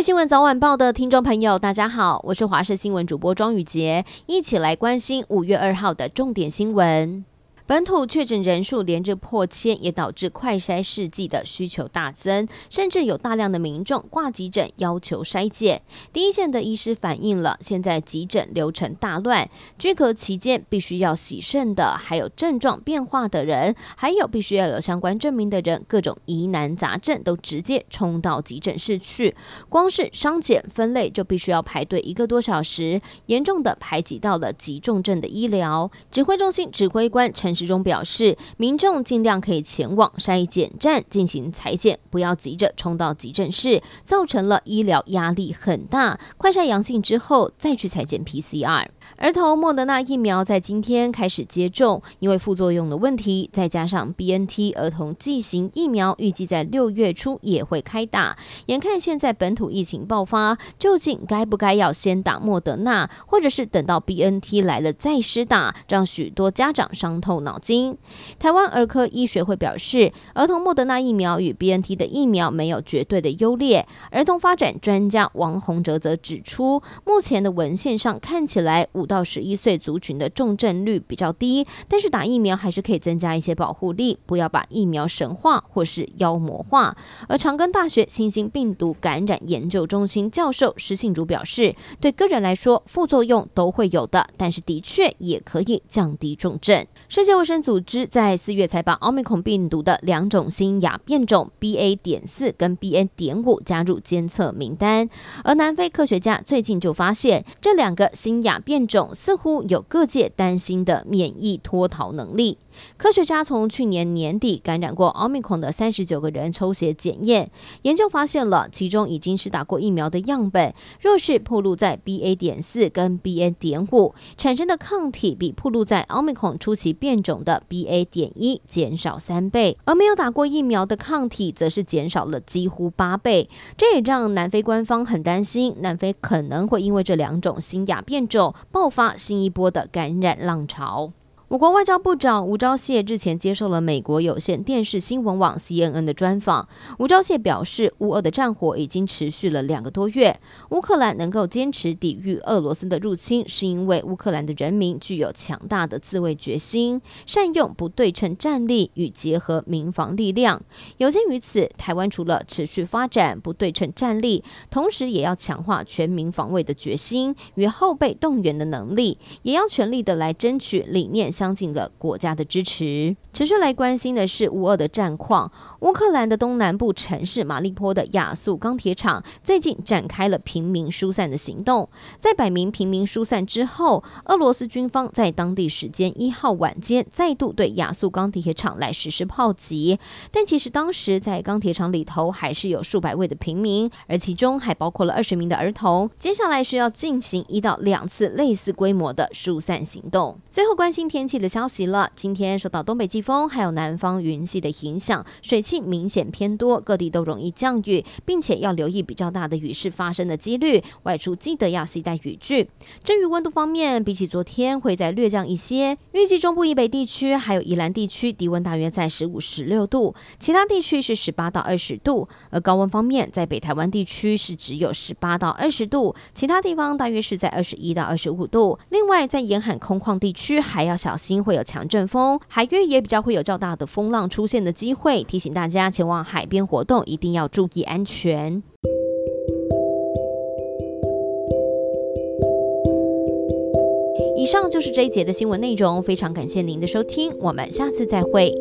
新闻早晚报的听众朋友，大家好，我是华视新闻主播庄雨洁，一起来关心五月二号的重点新闻。本土确诊人数连日破千，也导致快筛试剂的需求大增，甚至有大量的民众挂急诊要求筛检。第一线的医师反映了，现在急诊流程大乱，居隔期间必须要洗肾的，还有症状变化的人，还有必须要有相关证明的人，各种疑难杂症都直接冲到急诊室去。光是筛检分类就必须要排队一个多小时，严重的排挤到了急重症的医疗。指挥中心指挥官陈时中表示，民众尽量可以前往筛检站进行采检，不要急着冲到急诊室，造成了医疗压力很大。快筛阳性之后再去采检 PCR。儿童莫德纳疫苗在今天开始接种，因为副作用的问题，再加上 BNT 儿童剂型疫苗预计在六月初也会开打。眼看现在本土疫情爆发，究竟该不该要先打莫德纳，或者是等到 BNT 来了再施打，让许多家长伤透脑。脑筋，台湾儿科医学会表示，儿童莫德纳疫苗与 BNT 的疫苗没有绝对的优劣。儿童发展专家王洪哲则指出，目前的文献上看起来，五到十一岁族群的重症率比较低，但是打疫苗还是可以增加一些保护力，不要把疫苗神化或是妖魔化。而长庚大学新兴病毒感染研究中心教授施信竹表示，对个人来说副作用都会有的，但是的确也可以降低重症。世界卫生组织在四月才把奥密克戎病毒的两种新亚变种 BA. 点四跟 BA. 点五加入监测名单，而南非科学家最近就发现，这两个新亚变种似乎有各界担心的免疫脱逃能力。科学家从去年年底感染过奥密克戎的三十九个人抽血检验，研究发现了其中已经是打过疫苗的样本，若是暴露在 BA. 点四跟 BA. 点五，产生的抗体比暴露在奥密克戎初期变种的 BA. 点一减少三倍，而没有打过疫苗的抗体则是减少了几乎八倍。这也让南非官方很担心，南非可能会因为这两种新亚变种爆发新一波的感染浪潮。我国外交部长吴钊燮日前接受了美国有线电视新闻网 CNN 的专访。吴钊燮表示，乌俄的战火已经持续了两个多月，乌克兰能够坚持抵御俄罗斯的入侵，是因为乌克兰的人民具有强大的自卫决心，善用不对称战力与结合民防力量。有鉴于此，台湾除了持续发展不对称战力，同时也要强化全民防卫的决心与后备动员的能力，也要全力的来争取理念相近的国家的支持。持续来关心的是乌俄的战况。乌克兰的东南部城市马利坡的亚速钢铁厂最近展开了平民疏散的行动。在百名平民疏散之后，俄罗斯军方在当地时间一号晚间再度对亚速钢铁厂来实施炮击。但其实当时在钢铁厂里头还是有数百位的平民，而其中还包括了二十名的儿童。接下来需要进行一到两次类似规模的疏散行动。最后关心天气的消息了。今天受到东北季风还有南方云系的影响，水汽明显偏多，各地都容易降雨，并且要留意比较大的雨势发生的几率。外出记得要携带雨具。至于温度方面，比起昨天会再略降一些。预计中部以北地区还有宜兰地区低温大约在十五、十六度，其他地区是十八到二十度。而高温方面，在北台湾地区是只有十八到二十度，其他地方大约是在二十一到二十五度。另外，在沿海空旷地区还要小心会有强阵风，海域也比较会有较大的风浪出现的机会，提醒大家前往海边活动一定要注意安全。以上就是这一节的新闻内容，非常感谢您的收听，我们下次再会。